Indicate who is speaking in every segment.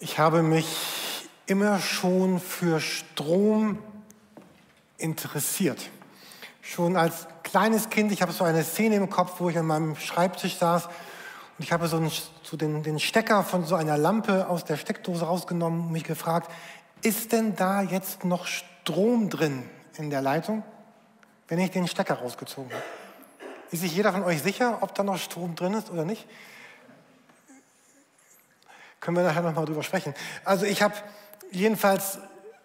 Speaker 1: Ich habe mich immer schon für Strom interessiert. Schon als kleines Kind, ich habe so eine Szene im Kopf, wo ich an meinem Schreibtisch saß und ich habe so, einen, so den, den Stecker von so einer Lampe aus der Steckdose rausgenommen und mich gefragt, ist denn da jetzt noch Strom drin in der Leitung, wenn ich den Stecker rausgezogen habe? Ist sich jeder von euch sicher, ob da noch Strom drin ist oder nicht? Können wir nachher nochmal drüber sprechen. Also ich habe jedenfalls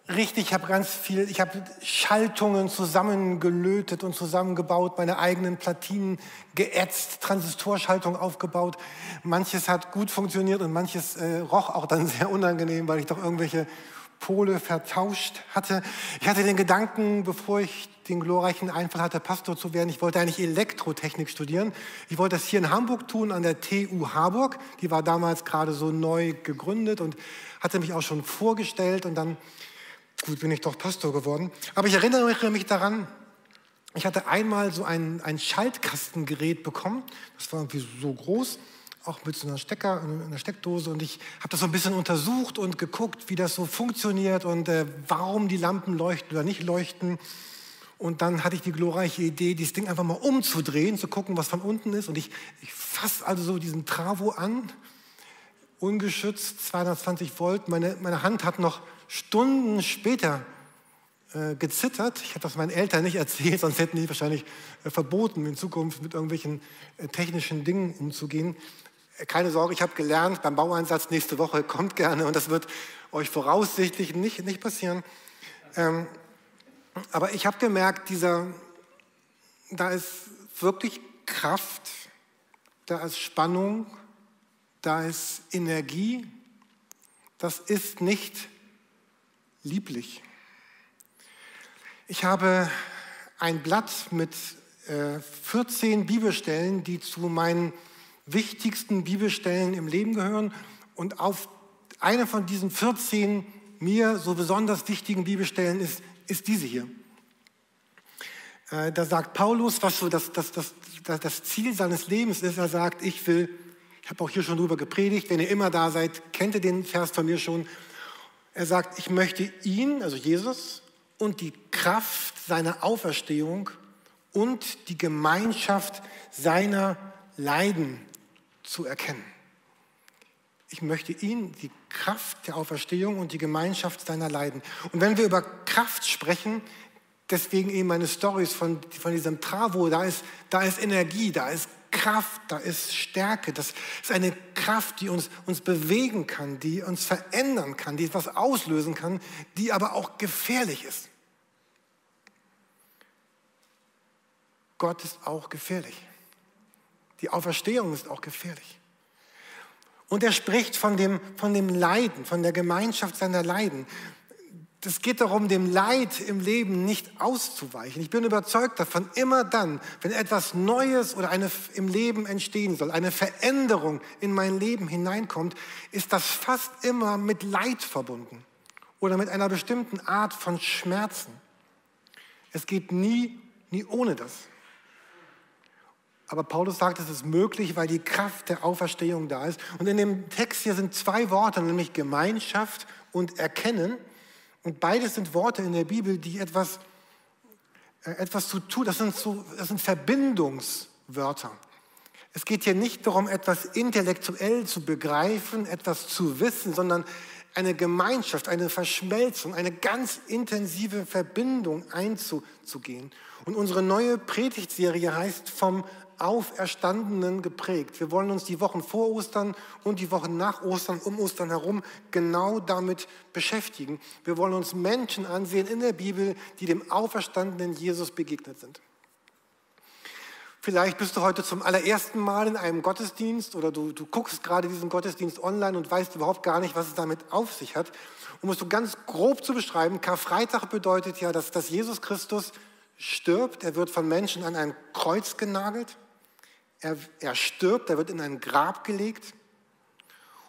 Speaker 1: richtig, ich habe ganz viel, ich habe Schaltungen zusammengelötet und zusammengebaut, meine eigenen Platinen geätzt, Transistorschaltung aufgebaut. Manches hat gut funktioniert und manches äh, roch auch dann sehr unangenehm, weil ich doch irgendwelche Pole vertauscht hatte. Ich hatte den Gedanken, bevor ich den glorreichen Einfall hatte, Pastor zu werden, ich wollte eigentlich Elektrotechnik studieren. Ich wollte das hier in Hamburg tun, an der TU Harburg. Die war damals gerade so neu gegründet und hatte mich auch schon vorgestellt und dann, gut, bin ich doch Pastor geworden. Aber ich erinnere mich daran, ich hatte einmal so ein, ein Schaltkastengerät bekommen. Das war irgendwie so groß auch mit so einer Stecker, einer Steckdose und ich habe das so ein bisschen untersucht und geguckt, wie das so funktioniert und äh, warum die Lampen leuchten oder nicht leuchten. Und dann hatte ich die glorreiche Idee, dieses Ding einfach mal umzudrehen, zu gucken, was von unten ist. Und ich, ich fasse also so diesen Travo an, ungeschützt, 220 Volt. Meine, meine Hand hat noch Stunden später äh, gezittert. Ich habe das meinen Eltern nicht erzählt, sonst hätten die wahrscheinlich äh, verboten, in Zukunft mit irgendwelchen äh, technischen Dingen umzugehen keine Sorge, ich habe gelernt, beim Baueinsatz nächste Woche kommt gerne und das wird euch voraussichtlich nicht, nicht passieren. Ähm, aber ich habe gemerkt, dieser, da ist wirklich Kraft, da ist Spannung, da ist Energie. Das ist nicht lieblich. Ich habe ein Blatt mit äh, 14 Bibelstellen, die zu meinen wichtigsten Bibelstellen im Leben gehören. Und auf eine von diesen 14 mir so besonders wichtigen Bibelstellen ist, ist diese hier. Äh, da sagt Paulus, was so das, das, das, das Ziel seines Lebens ist. Er sagt, ich will, ich habe auch hier schon drüber gepredigt, wenn ihr immer da seid, kennt ihr den Vers von mir schon. Er sagt, ich möchte ihn, also Jesus, und die Kraft seiner Auferstehung und die Gemeinschaft seiner Leiden zu erkennen. Ich möchte ihn, die Kraft der Auferstehung und die Gemeinschaft seiner Leiden. Und wenn wir über Kraft sprechen, deswegen eben meine Stories von, von diesem Travo, da ist, da ist Energie, da ist Kraft, da ist Stärke. Das ist eine Kraft, die uns, uns bewegen kann, die uns verändern kann, die etwas auslösen kann, die aber auch gefährlich ist. Gott ist auch gefährlich. Die Auferstehung ist auch gefährlich. Und er spricht von dem, von dem Leiden, von der Gemeinschaft seiner Leiden. Es geht darum, dem Leid im Leben nicht auszuweichen. Ich bin überzeugt davon, immer dann, wenn etwas Neues oder eine im Leben entstehen soll, eine Veränderung in mein Leben hineinkommt, ist das fast immer mit Leid verbunden oder mit einer bestimmten Art von Schmerzen. Es geht nie, nie ohne das. Aber Paulus sagt, es ist möglich, weil die Kraft der Auferstehung da ist. Und in dem Text hier sind zwei Worte, nämlich Gemeinschaft und Erkennen. Und beides sind Worte in der Bibel, die etwas, äh, etwas zu tun, das sind, so, das sind Verbindungswörter. Es geht hier nicht darum, etwas intellektuell zu begreifen, etwas zu wissen, sondern eine Gemeinschaft, eine Verschmelzung, eine ganz intensive Verbindung einzugehen. Und unsere neue Predigtserie heißt vom Auferstandenen geprägt. Wir wollen uns die Wochen vor Ostern und die Wochen nach Ostern, um Ostern herum, genau damit beschäftigen. Wir wollen uns Menschen ansehen in der Bibel, die dem auferstandenen Jesus begegnet sind. Vielleicht bist du heute zum allerersten Mal in einem Gottesdienst oder du, du guckst gerade diesen Gottesdienst online und weißt überhaupt gar nicht, was es damit auf sich hat. Um es so ganz grob zu beschreiben, Karfreitag bedeutet ja, dass, dass Jesus Christus stirbt. Er wird von Menschen an ein Kreuz genagelt. Er, er stirbt, er wird in ein Grab gelegt.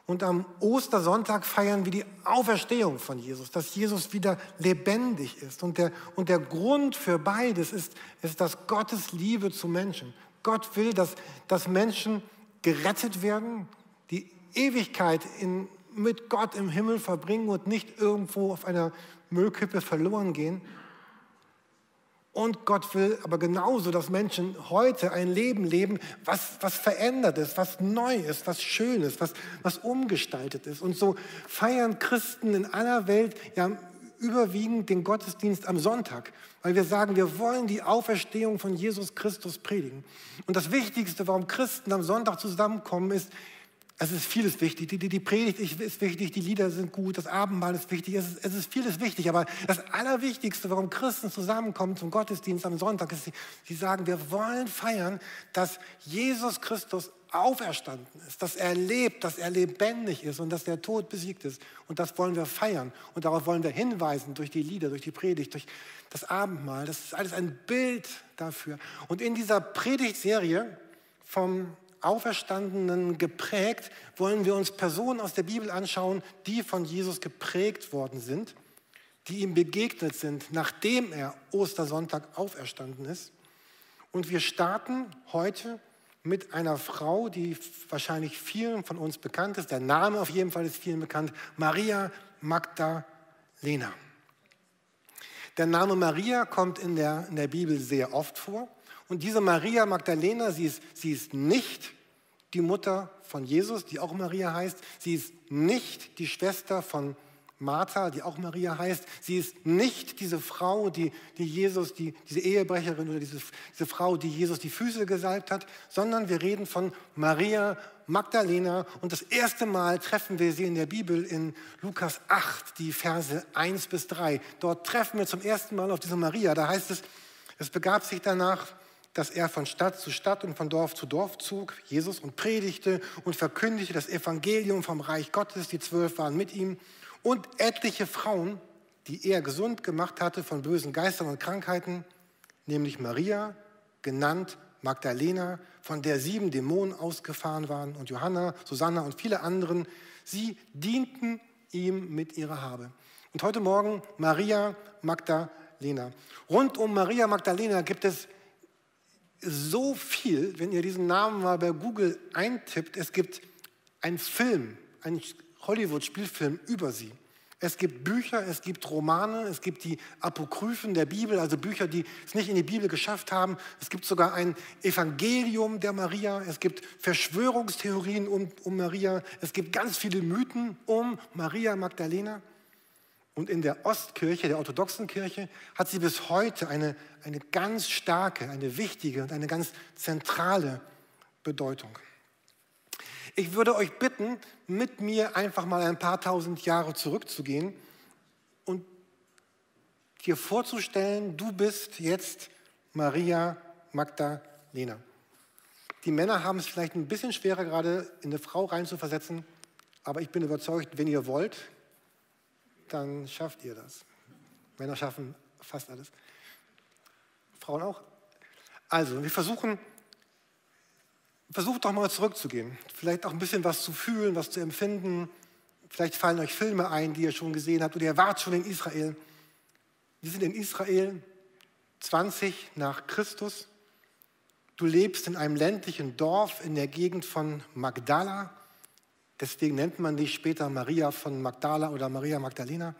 Speaker 1: Und am Ostersonntag feiern wir die Auferstehung von Jesus, dass Jesus wieder lebendig ist. Und der, und der Grund für beides ist, ist, dass Gottes Liebe zu Menschen. Gott will, dass, dass Menschen gerettet werden, die Ewigkeit in, mit Gott im Himmel verbringen und nicht irgendwo auf einer Müllkippe verloren gehen. Und Gott will aber genauso, dass Menschen heute ein Leben leben, was, was verändert ist, was neu ist, was schön ist, was, was umgestaltet ist. Und so feiern Christen in aller Welt ja überwiegend den Gottesdienst am Sonntag, weil wir sagen, wir wollen die Auferstehung von Jesus Christus predigen. Und das Wichtigste, warum Christen am Sonntag zusammenkommen, ist, es ist vieles wichtig. Die, die, die, Predigt ist wichtig, die Lieder sind gut, das Abendmahl ist wichtig, es ist, es ist vieles wichtig. Aber das Allerwichtigste, warum Christen zusammenkommen zum Gottesdienst am Sonntag, ist, sie, sie sagen, wir wollen feiern, dass Jesus Christus auferstanden ist, dass er lebt, dass er lebendig ist und dass der Tod besiegt ist. Und das wollen wir feiern. Und darauf wollen wir hinweisen durch die Lieder, durch die Predigt, durch das Abendmahl. Das ist alles ein Bild dafür. Und in dieser Predigtserie vom Auferstandenen geprägt, wollen wir uns Personen aus der Bibel anschauen, die von Jesus geprägt worden sind, die ihm begegnet sind, nachdem er Ostersonntag auferstanden ist. Und wir starten heute mit einer Frau, die wahrscheinlich vielen von uns bekannt ist. Der Name auf jeden Fall ist vielen bekannt. Maria Magdalena. Der Name Maria kommt in der, in der Bibel sehr oft vor. Und diese Maria Magdalena, sie ist, sie ist nicht die Mutter von Jesus, die auch Maria heißt. Sie ist nicht die Schwester von Martha, die auch Maria heißt. Sie ist nicht diese Frau, die, die Jesus, die, diese Ehebrecherin oder diese, diese Frau, die Jesus die Füße gesalbt hat, sondern wir reden von Maria Magdalena. Und das erste Mal treffen wir sie in der Bibel in Lukas 8, die Verse 1 bis 3. Dort treffen wir zum ersten Mal auf diese Maria. Da heißt es, es begab sich danach, dass er von Stadt zu Stadt und von Dorf zu Dorf zog, Jesus, und predigte und verkündigte das Evangelium vom Reich Gottes. Die zwölf waren mit ihm und etliche Frauen, die er gesund gemacht hatte von bösen Geistern und Krankheiten, nämlich Maria, genannt Magdalena, von der sieben Dämonen ausgefahren waren, und Johanna, Susanna und viele anderen. Sie dienten ihm mit ihrer Habe. Und heute Morgen Maria Magdalena. Rund um Maria Magdalena gibt es so viel, wenn ihr diesen Namen mal bei Google eintippt. Es gibt einen Film, einen Hollywood-Spielfilm über sie. Es gibt Bücher, es gibt Romane, es gibt die Apokryphen der Bibel, also Bücher, die es nicht in die Bibel geschafft haben. Es gibt sogar ein Evangelium der Maria. Es gibt Verschwörungstheorien um, um Maria. Es gibt ganz viele Mythen um Maria Magdalena. Und in der Ostkirche, der orthodoxen Kirche, hat sie bis heute eine, eine ganz starke, eine wichtige und eine ganz zentrale Bedeutung. Ich würde euch bitten, mit mir einfach mal ein paar tausend Jahre zurückzugehen und dir vorzustellen, du bist jetzt Maria Magdalena. Die Männer haben es vielleicht ein bisschen schwerer gerade in eine Frau reinzuversetzen, aber ich bin überzeugt, wenn ihr wollt, dann schafft ihr das. Männer schaffen fast alles. Frauen auch. Also, wir versuchen, versucht doch mal zurückzugehen. Vielleicht auch ein bisschen was zu fühlen, was zu empfinden. Vielleicht fallen euch Filme ein, die ihr schon gesehen habt oder ihr wart schon in Israel. Wir sind in Israel 20 nach Christus. Du lebst in einem ländlichen Dorf in der Gegend von Magdala. Deswegen nennt man dich später Maria von Magdala oder Maria Magdalena.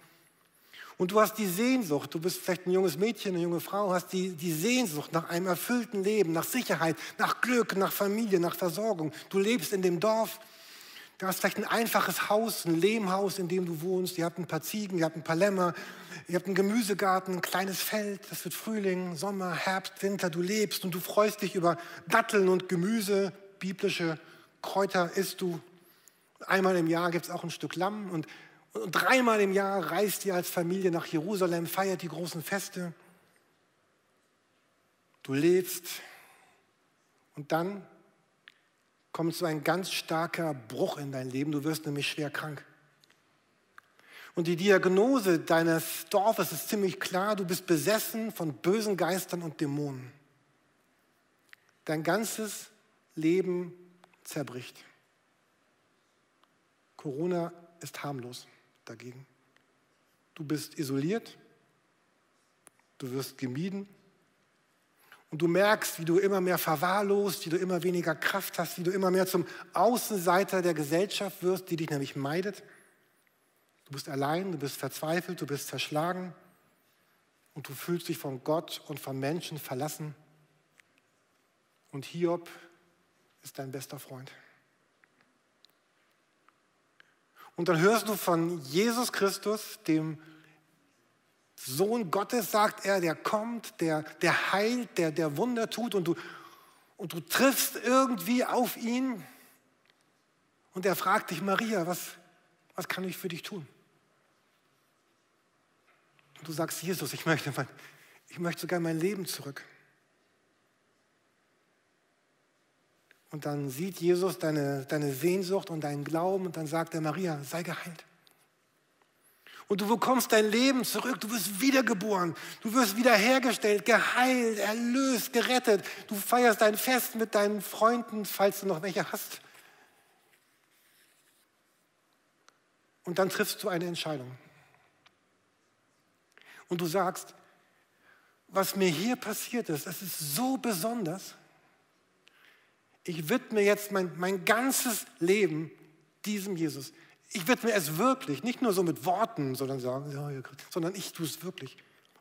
Speaker 1: Und du hast die Sehnsucht, du bist vielleicht ein junges Mädchen, eine junge Frau, hast die, die Sehnsucht nach einem erfüllten Leben, nach Sicherheit, nach Glück, nach Familie, nach Versorgung. Du lebst in dem Dorf, du hast vielleicht ein einfaches Haus, ein Lehmhaus, in dem du wohnst. Ihr habt ein paar Ziegen, ihr habt ein paar Lämmer, ihr habt einen Gemüsegarten, ein kleines Feld. Das wird Frühling, Sommer, Herbst, Winter. Du lebst und du freust dich über Datteln und Gemüse, biblische Kräuter isst du. Einmal im Jahr gibt es auch ein Stück Lamm und und dreimal im Jahr reist ihr als Familie nach Jerusalem, feiert die großen Feste. Du lebst und dann kommt so ein ganz starker Bruch in dein Leben. Du wirst nämlich schwer krank. Und die Diagnose deines Dorfes ist ziemlich klar. Du bist besessen von bösen Geistern und Dämonen. Dein ganzes Leben zerbricht. Corona ist harmlos dagegen. Du bist isoliert, du wirst gemieden und du merkst, wie du immer mehr verwahrlost, wie du immer weniger Kraft hast, wie du immer mehr zum Außenseiter der Gesellschaft wirst, die dich nämlich meidet. Du bist allein, du bist verzweifelt, du bist zerschlagen und du fühlst dich von Gott und von Menschen verlassen. Und Hiob ist dein bester Freund. Und dann hörst du von Jesus Christus, dem Sohn Gottes, sagt er, der kommt, der, der heilt, der, der Wunder tut und du, und du triffst irgendwie auf ihn und er fragt dich, Maria, was, was kann ich für dich tun? Und du sagst, Jesus, ich möchte, mein, ich möchte sogar mein Leben zurück. Und dann sieht Jesus deine, deine Sehnsucht und deinen Glauben und dann sagt er, Maria, sei geheilt. Und du bekommst dein Leben zurück, du wirst wiedergeboren, du wirst wiederhergestellt, geheilt, erlöst, gerettet. Du feierst dein Fest mit deinen Freunden, falls du noch welche hast. Und dann triffst du eine Entscheidung. Und du sagst, was mir hier passiert ist, das ist so besonders ich widme jetzt mein, mein ganzes Leben diesem Jesus. Ich widme es wirklich, nicht nur so mit Worten, sondern, sagen, ja, sondern ich tue es wirklich.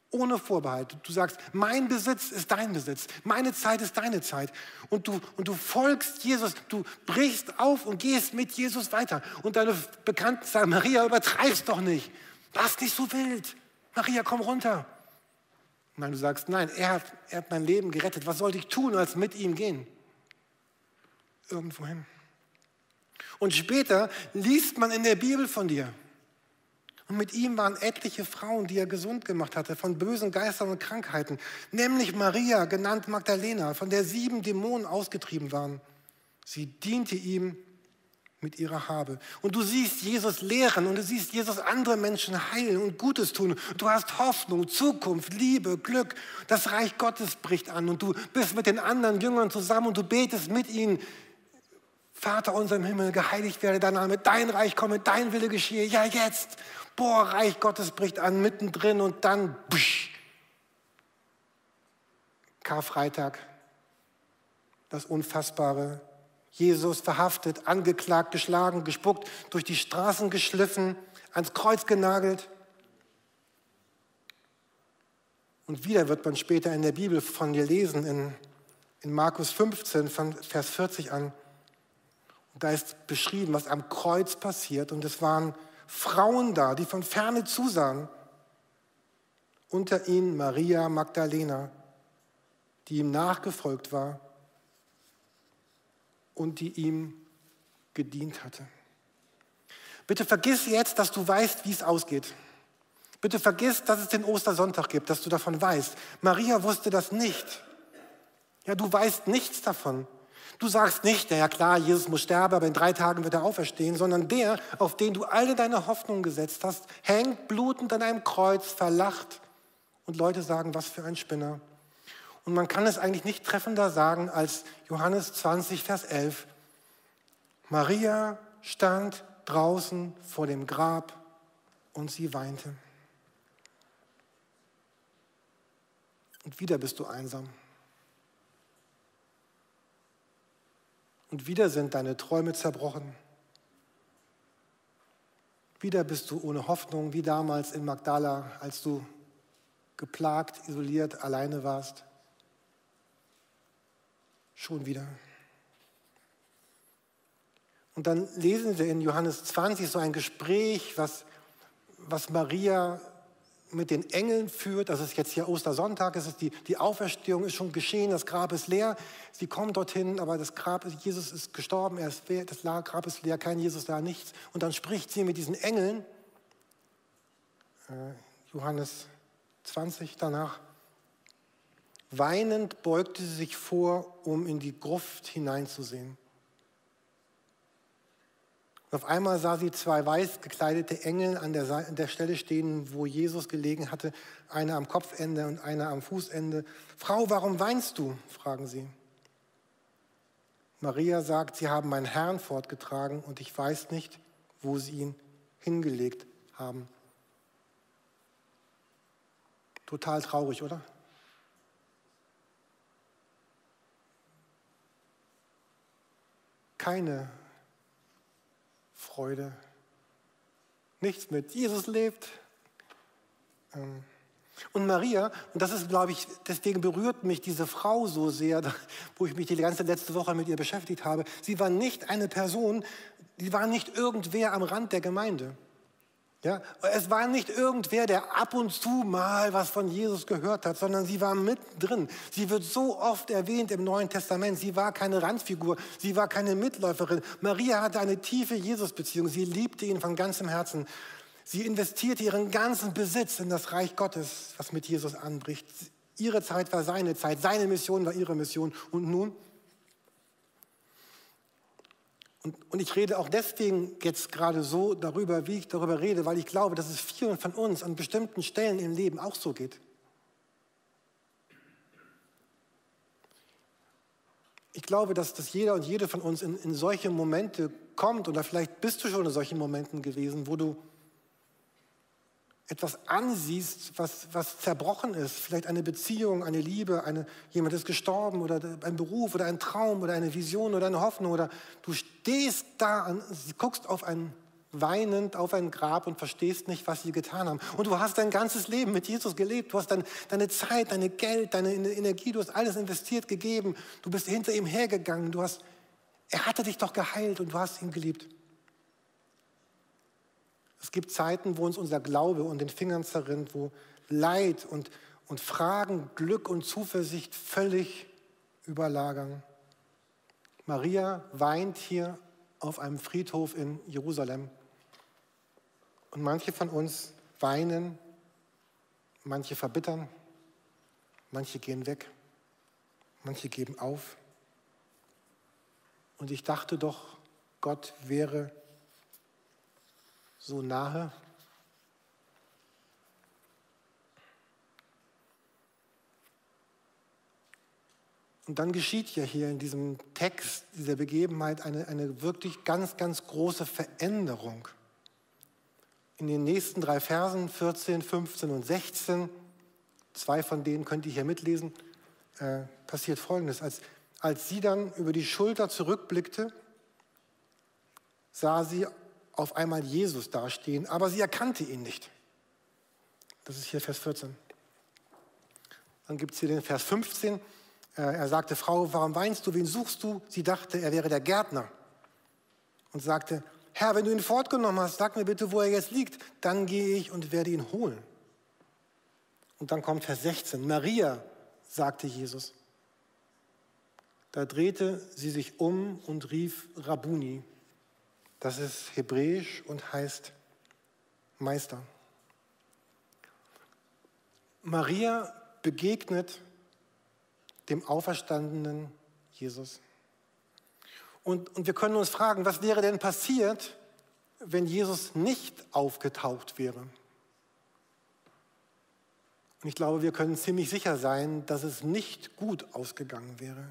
Speaker 1: Ohne Vorbehalt. Du sagst, mein Besitz ist dein Besitz, meine Zeit ist deine Zeit. Und du, und du folgst Jesus, du brichst auf und gehst mit Jesus weiter. Und deine Bekannten sagen, Maria, übertreib's doch nicht. Lass nicht so wild. Maria, komm runter. Nein, du sagst, nein, er hat, er hat mein Leben gerettet. Was sollte ich tun, als mit ihm gehen? Irgendwo hin. Und später liest man in der Bibel von dir. Und mit ihm waren etliche Frauen, die er gesund gemacht hatte von bösen Geistern und Krankheiten, nämlich Maria, genannt Magdalena, von der sieben Dämonen ausgetrieben waren. Sie diente ihm mit ihrer Habe. Und du siehst Jesus lehren und du siehst Jesus andere Menschen heilen und Gutes tun. Du hast Hoffnung, Zukunft, Liebe, Glück. Das Reich Gottes bricht an und du bist mit den anderen Jüngern zusammen und du betest mit ihnen Vater unser im Himmel, geheiligt werde dein Name, dein Reich komme, dein Wille geschehe. Ja, jetzt. Boah, Reich Gottes bricht an mittendrin und dann, busch. Karfreitag, das Unfassbare. Jesus verhaftet, angeklagt, geschlagen, gespuckt, durch die Straßen geschliffen, ans Kreuz genagelt. Und wieder wird man später in der Bibel von dir lesen, in, in Markus 15, von Vers 40 an. Und da ist beschrieben, was am Kreuz passiert. Und es waren Frauen da, die von ferne zusahen. Unter ihnen Maria Magdalena, die ihm nachgefolgt war und die ihm gedient hatte. Bitte vergiss jetzt, dass du weißt, wie es ausgeht. Bitte vergiss, dass es den Ostersonntag gibt, dass du davon weißt. Maria wusste das nicht. Ja, du weißt nichts davon. Du sagst nicht, ja klar, Jesus muss sterben, aber in drei Tagen wird er auferstehen, sondern der, auf den du alle deine Hoffnung gesetzt hast, hängt blutend an einem Kreuz, verlacht und Leute sagen, was für ein Spinner. Und man kann es eigentlich nicht treffender sagen als Johannes 20, Vers 11. Maria stand draußen vor dem Grab und sie weinte. Und wieder bist du einsam. Und wieder sind deine Träume zerbrochen. Wieder bist du ohne Hoffnung, wie damals in Magdala, als du geplagt, isoliert, alleine warst. Schon wieder. Und dann lesen wir in Johannes 20 so ein Gespräch, was, was Maria mit den Engeln führt. Das ist jetzt hier Ostersonntag, es ist die, die Auferstehung ist schon geschehen, das Grab ist leer. Sie kommen dorthin, aber das Grab, Jesus ist gestorben, er ist das Grab ist leer, kein Jesus da, nichts. Und dann spricht sie mit diesen Engeln, äh, Johannes 20 danach. Weinend beugte sie sich vor, um in die Gruft hineinzusehen. Und auf einmal sah sie zwei weiß gekleidete Engel an der, an der Stelle stehen, wo Jesus gelegen hatte, einer am Kopfende und einer am Fußende. Frau, warum weinst du? fragen sie. Maria sagt, sie haben meinen Herrn fortgetragen und ich weiß nicht, wo sie ihn hingelegt haben. Total traurig, oder? Keine Freude, nichts mit Jesus lebt. Ähm, und Maria, und das ist, glaube ich, deswegen berührt mich diese Frau so sehr, wo ich mich die ganze letzte Woche mit ihr beschäftigt habe. Sie war nicht eine Person, sie war nicht irgendwer am Rand der Gemeinde. Ja, es war nicht irgendwer, der ab und zu mal was von Jesus gehört hat, sondern sie war mittendrin. Sie wird so oft erwähnt im Neuen Testament. Sie war keine Randfigur, sie war keine Mitläuferin. Maria hatte eine tiefe Jesus-Beziehung. Sie liebte ihn von ganzem Herzen. Sie investierte ihren ganzen Besitz in das Reich Gottes, was mit Jesus anbricht. Ihre Zeit war seine Zeit, seine Mission war ihre Mission. Und nun? Und, und ich rede auch deswegen jetzt gerade so darüber, wie ich darüber rede, weil ich glaube, dass es vielen von uns an bestimmten Stellen im Leben auch so geht. Ich glaube, dass, dass jeder und jede von uns in, in solche Momente kommt, oder vielleicht bist du schon in solchen Momenten gewesen, wo du etwas ansiehst, was, was zerbrochen ist, vielleicht eine Beziehung, eine Liebe, eine, jemand ist gestorben oder ein Beruf oder ein Traum oder eine Vision oder eine Hoffnung oder du stehst da und guckst auf ein weinend auf ein Grab und verstehst nicht, was sie getan haben. Und du hast dein ganzes Leben mit Jesus gelebt. Du hast dein, deine Zeit, deine Geld, deine Energie, du hast alles investiert, gegeben. Du bist hinter ihm hergegangen. Du hast, er hatte dich doch geheilt und du hast ihn geliebt. Es gibt Zeiten, wo uns unser Glaube und den Fingern zerrinnt, wo Leid und, und Fragen, Glück und Zuversicht völlig überlagern. Maria weint hier auf einem Friedhof in Jerusalem. Und manche von uns weinen, manche verbittern, manche gehen weg, manche geben auf. Und ich dachte doch, Gott wäre so nahe? Und dann geschieht ja hier in diesem Text, dieser Begebenheit, eine, eine wirklich ganz, ganz große Veränderung. In den nächsten drei Versen, 14, 15 und 16, zwei von denen könnt ihr hier mitlesen, äh, passiert Folgendes. Als, als sie dann über die Schulter zurückblickte, sah sie auf einmal Jesus dastehen, aber sie erkannte ihn nicht. Das ist hier Vers 14. Dann gibt es hier den Vers 15. Äh, er sagte, Frau, warum weinst du, wen suchst du? Sie dachte, er wäre der Gärtner und sagte, Herr, wenn du ihn fortgenommen hast, sag mir bitte, wo er jetzt liegt, dann gehe ich und werde ihn holen. Und dann kommt Vers 16, Maria, sagte Jesus. Da drehte sie sich um und rief Rabuni, das ist hebräisch und heißt Meister. Maria begegnet dem auferstandenen Jesus. Und, und wir können uns fragen, was wäre denn passiert, wenn Jesus nicht aufgetaucht wäre? Und ich glaube, wir können ziemlich sicher sein, dass es nicht gut ausgegangen wäre.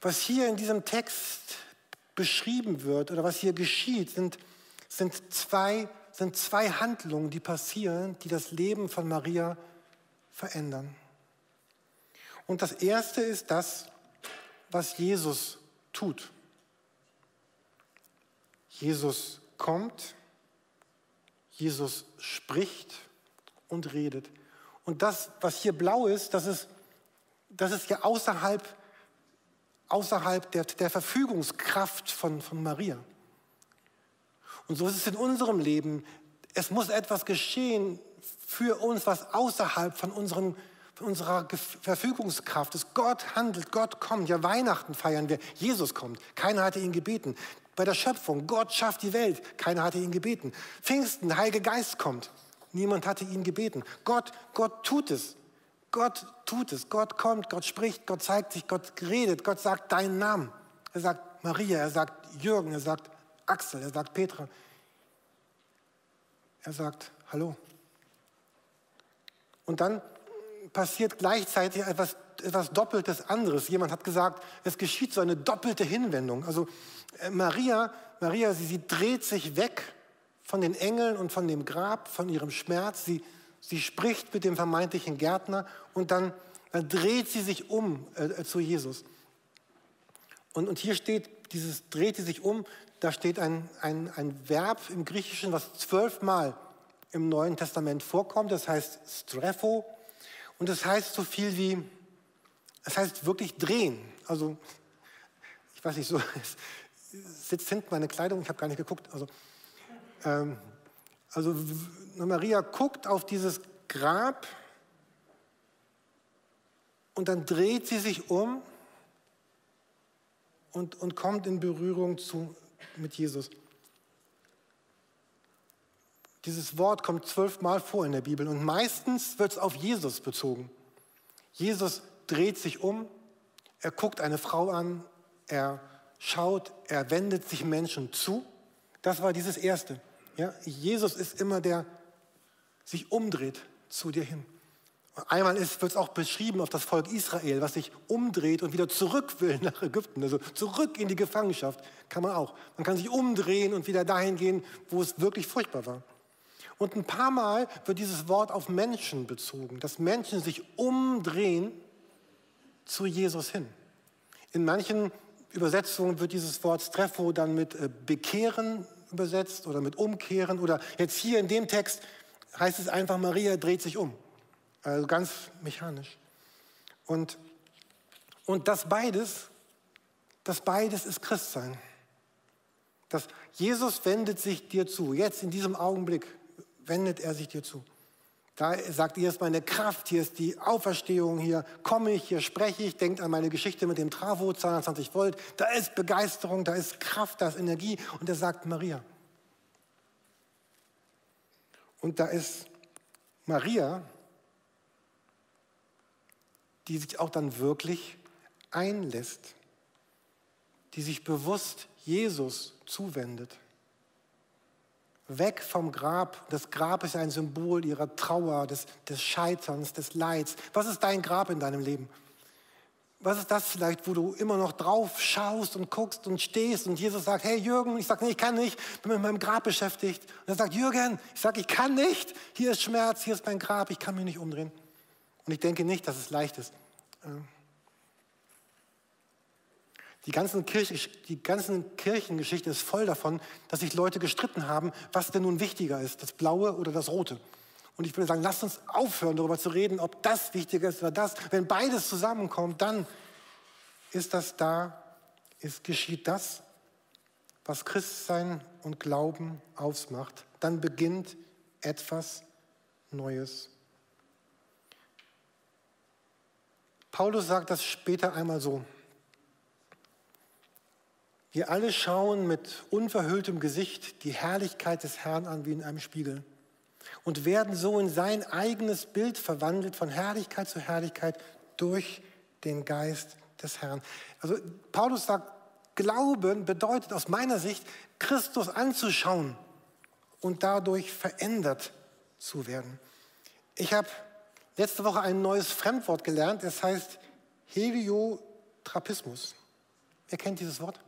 Speaker 1: Was hier in diesem Text beschrieben wird oder was hier geschieht, sind, sind, zwei, sind zwei Handlungen, die passieren, die das Leben von Maria verändern. Und das erste ist das, was Jesus tut. Jesus kommt, Jesus spricht und redet. Und das, was hier blau ist, das ist, das ist ja außerhalb außerhalb der, der Verfügungskraft von, von Maria. Und so ist es in unserem Leben. Es muss etwas geschehen für uns, was außerhalb von, unseren, von unserer Verfügungskraft ist. Gott handelt, Gott kommt. Ja, Weihnachten feiern wir. Jesus kommt. Keiner hatte ihn gebeten. Bei der Schöpfung, Gott schafft die Welt. Keiner hatte ihn gebeten. Pfingsten, der Heilige Geist kommt. Niemand hatte ihn gebeten. Gott, Gott tut es. Gott tut es. Gott kommt, Gott spricht, Gott zeigt sich, Gott redet, Gott sagt deinen Namen. Er sagt Maria, er sagt Jürgen, er sagt Axel, er sagt Petra. Er sagt Hallo. Und dann passiert gleichzeitig etwas, etwas Doppeltes anderes. Jemand hat gesagt, es geschieht so eine doppelte Hinwendung. Also äh, Maria, Maria, sie, sie dreht sich weg von den Engeln und von dem Grab, von ihrem Schmerz. Sie, Sie spricht mit dem vermeintlichen Gärtner und dann, dann dreht sie sich um äh, zu Jesus. Und, und hier steht, dieses dreht sie sich um, da steht ein, ein, ein Verb im Griechischen, was zwölfmal im Neuen Testament vorkommt. Das heißt strepho. Und das heißt so viel wie, es heißt wirklich drehen. Also, ich weiß nicht, so sitzt hinten meine Kleidung, ich habe gar nicht geguckt. Also, ähm, also Maria guckt auf dieses Grab und dann dreht sie sich um und, und kommt in Berührung zu, mit Jesus. Dieses Wort kommt zwölfmal vor in der Bibel und meistens wird es auf Jesus bezogen. Jesus dreht sich um, er guckt eine Frau an, er schaut, er wendet sich Menschen zu. Das war dieses Erste. Ja, Jesus ist immer der, sich umdreht zu dir hin. Einmal wird es auch beschrieben auf das Volk Israel, was sich umdreht und wieder zurück will nach Ägypten, also zurück in die Gefangenschaft, kann man auch. Man kann sich umdrehen und wieder dahin gehen, wo es wirklich furchtbar war. Und ein paar Mal wird dieses Wort auf Menschen bezogen, dass Menschen sich umdrehen zu Jesus hin. In manchen Übersetzungen wird dieses Wort Streffo dann mit äh, bekehren übersetzt oder mit umkehren oder jetzt hier in dem Text heißt es einfach, Maria dreht sich um. Also ganz mechanisch. Und, und das beides, das beides ist Christsein. Das Jesus wendet sich dir zu. Jetzt in diesem Augenblick wendet er sich dir zu. Da sagt, hier ist meine Kraft, hier ist die Auferstehung, hier komme ich, hier spreche ich, denkt an meine Geschichte mit dem Travo, 220 Volt. Da ist Begeisterung, da ist Kraft, da ist Energie. Und er sagt Maria. Und da ist Maria, die sich auch dann wirklich einlässt, die sich bewusst Jesus zuwendet. Weg vom Grab. Das Grab ist ein Symbol ihrer Trauer, des, des Scheiterns, des Leids. Was ist dein Grab in deinem Leben? Was ist das vielleicht, wo du immer noch drauf schaust und guckst und stehst und Jesus sagt, hey Jürgen, ich sage, nee, ich kann nicht, bin mit meinem Grab beschäftigt. Und er sagt, Jürgen, ich sage, ich kann nicht, hier ist Schmerz, hier ist mein Grab, ich kann mich nicht umdrehen. Und ich denke nicht, dass es leicht ist. Die ganzen, Kirche, die ganzen Kirchengeschichte ist voll davon, dass sich Leute gestritten haben, was denn nun wichtiger ist, das Blaue oder das Rote. Und ich würde sagen, lasst uns aufhören, darüber zu reden, ob das wichtiger ist oder das. Wenn beides zusammenkommt, dann ist das da, ist, geschieht das, was Christsein und Glauben ausmacht. Dann beginnt etwas Neues. Paulus sagt das später einmal so. Wir alle schauen mit unverhülltem Gesicht die Herrlichkeit des Herrn an wie in einem Spiegel und werden so in sein eigenes Bild verwandelt von Herrlichkeit zu Herrlichkeit durch den Geist des Herrn. Also Paulus sagt, Glauben bedeutet aus meiner Sicht, Christus anzuschauen und dadurch verändert zu werden. Ich habe letzte Woche ein neues Fremdwort gelernt. Es heißt Heliotrapismus. Wer kennt dieses Wort?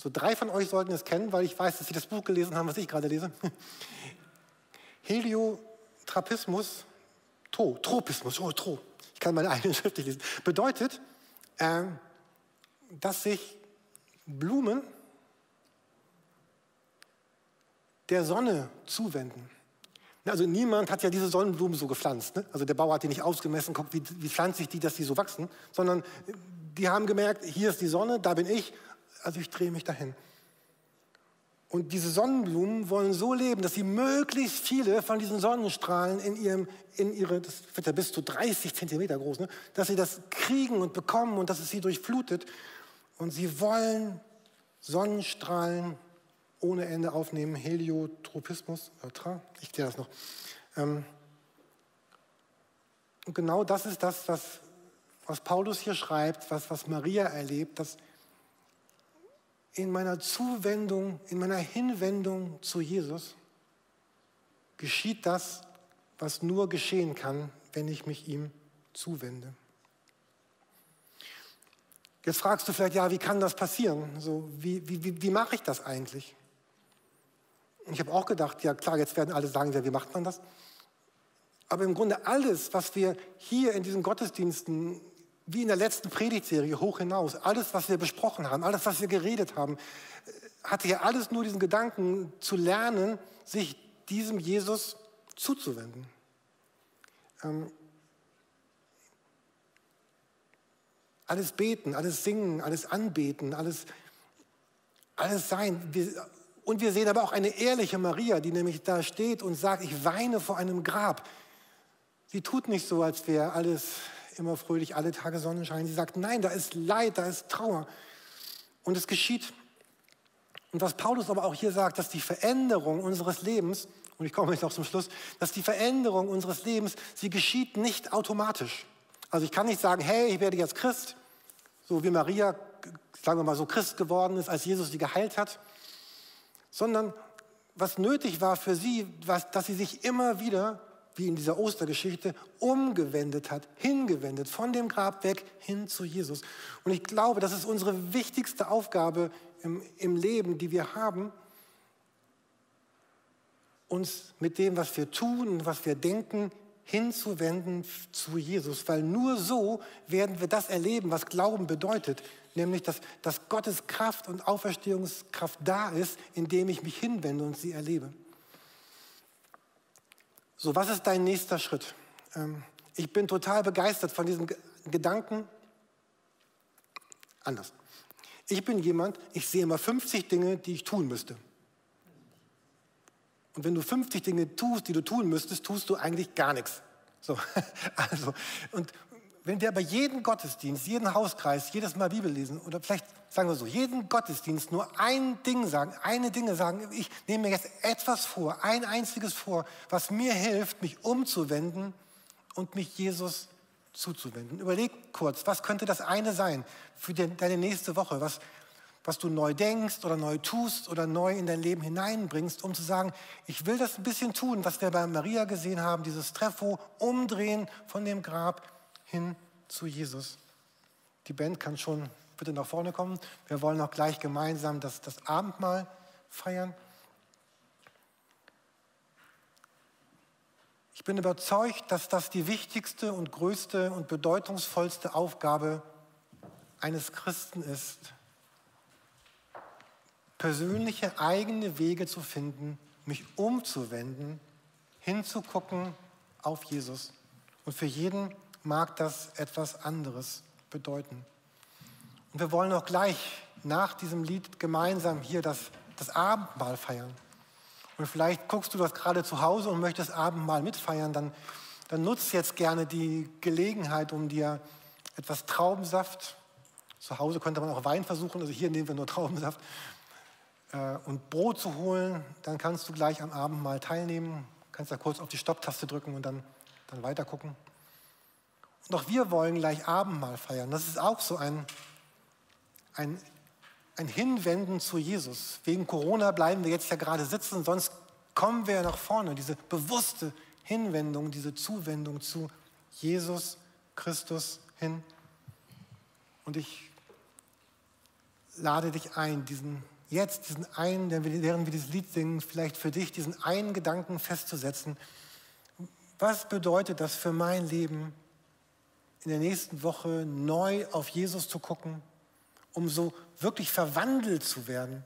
Speaker 1: Also drei von euch sollten es kennen, weil ich weiß, dass sie das Buch gelesen haben, was ich gerade lese. Heliotrapismus, Tro, Tropismus, oh, Tro. Ich kann meine eigene Schrift nicht lesen. Bedeutet, äh, dass sich Blumen der Sonne zuwenden. Also niemand hat ja diese Sonnenblumen so gepflanzt. Ne? Also der Bauer hat die nicht ausgemessen, guckt, wie, wie pflanze ich die, dass die so wachsen, sondern die haben gemerkt, hier ist die Sonne, da bin ich, also ich drehe mich dahin. Und diese Sonnenblumen wollen so leben, dass sie möglichst viele von diesen Sonnenstrahlen in, ihrem, in ihre, das wird ja bis zu 30 Zentimeter groß, ne? dass sie das kriegen und bekommen und dass es sie durchflutet. Und sie wollen Sonnenstrahlen ohne Ende aufnehmen, Heliotropismus, ich kläre das noch. Ähm, und genau das ist das, was, was Paulus hier schreibt, was, was Maria erlebt, dass in meiner Zuwendung, in meiner Hinwendung zu Jesus geschieht das, was nur geschehen kann, wenn ich mich ihm zuwende. Jetzt fragst du vielleicht, ja, wie kann das passieren? So, wie, wie, wie, wie mache ich das eigentlich? Und ich habe auch gedacht, ja klar, jetzt werden alle sagen, ja, wie macht man das? Aber im Grunde alles, was wir hier in diesen Gottesdiensten wie in der letzten Predigtserie hoch hinaus. Alles, was wir besprochen haben, alles, was wir geredet haben, hatte ja alles nur diesen Gedanken zu lernen, sich diesem Jesus zuzuwenden. Ähm, alles beten, alles singen, alles anbeten, alles, alles sein. Und wir sehen aber auch eine ehrliche Maria, die nämlich da steht und sagt, ich weine vor einem Grab. Sie tut nicht so, als wäre alles immer fröhlich, alle Tage Sonnenschein. Sie sagt, nein, da ist Leid, da ist Trauer. Und es geschieht. Und was Paulus aber auch hier sagt, dass die Veränderung unseres Lebens, und ich komme jetzt noch zum Schluss, dass die Veränderung unseres Lebens, sie geschieht nicht automatisch. Also ich kann nicht sagen, hey, ich werde jetzt Christ, so wie Maria, sagen wir mal so, Christ geworden ist, als Jesus sie geheilt hat, sondern was nötig war für sie, was, dass sie sich immer wieder wie in dieser Ostergeschichte, umgewendet hat, hingewendet, von dem Grab weg hin zu Jesus. Und ich glaube, das ist unsere wichtigste Aufgabe im, im Leben, die wir haben, uns mit dem, was wir tun, was wir denken, hinzuwenden zu Jesus, weil nur so werden wir das erleben, was Glauben bedeutet, nämlich dass, dass Gottes Kraft und Auferstehungskraft da ist, indem ich mich hinwende und sie erlebe. So, was ist dein nächster Schritt? Ähm, ich bin total begeistert von diesem Gedanken. Anders. Ich bin jemand, ich sehe immer 50 Dinge, die ich tun müsste. Und wenn du 50 Dinge tust, die du tun müsstest, tust du eigentlich gar nichts. So, also, und wenn wir aber jeden Gottesdienst, jeden Hauskreis, jedes Mal Bibel lesen oder vielleicht sagen wir so, jeden Gottesdienst nur ein Ding sagen, eine Dinge sagen, ich nehme mir jetzt etwas vor, ein einziges vor, was mir hilft, mich umzuwenden und mich Jesus zuzuwenden. Überleg kurz, was könnte das eine sein für deine nächste Woche, was, was du neu denkst oder neu tust oder neu in dein Leben hineinbringst, um zu sagen, ich will das ein bisschen tun, was wir bei Maria gesehen haben, dieses Treffo, umdrehen von dem Grab hin zu Jesus. Die Band kann schon bitte nach vorne kommen. Wir wollen auch gleich gemeinsam das, das Abendmahl feiern. Ich bin überzeugt, dass das die wichtigste und größte und bedeutungsvollste Aufgabe eines Christen ist, persönliche eigene Wege zu finden, mich umzuwenden, hinzugucken auf Jesus. Und für jeden mag das etwas anderes bedeuten. Und wir wollen auch gleich nach diesem Lied gemeinsam hier das, das Abendmahl feiern. Und vielleicht guckst du das gerade zu Hause und möchtest Abendmahl mitfeiern, dann, dann nutzt jetzt gerne die Gelegenheit, um dir etwas Traubensaft, zu Hause könnte man auch Wein versuchen, also hier nehmen wir nur Traubensaft, äh, und Brot zu holen, dann kannst du gleich am Abendmahl teilnehmen, kannst da kurz auf die Stopptaste drücken und dann, dann weiter gucken. Und auch wir wollen gleich Abendmahl feiern. Das ist auch so ein, ein, ein Hinwenden zu Jesus. Wegen Corona bleiben wir jetzt ja gerade sitzen, sonst kommen wir ja nach vorne. Diese bewusste Hinwendung, diese Zuwendung zu Jesus Christus hin. Und ich lade dich ein, diesen jetzt diesen einen, während wir dieses Lied singen, vielleicht für dich diesen einen Gedanken festzusetzen. Was bedeutet das für mein Leben, in der nächsten Woche neu auf Jesus zu gucken, um so wirklich verwandelt zu werden,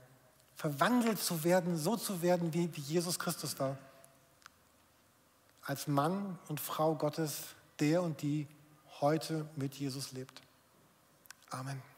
Speaker 1: verwandelt zu werden, so zu werden, wie, wie Jesus Christus war. Als Mann und Frau Gottes, der und die heute mit Jesus lebt. Amen.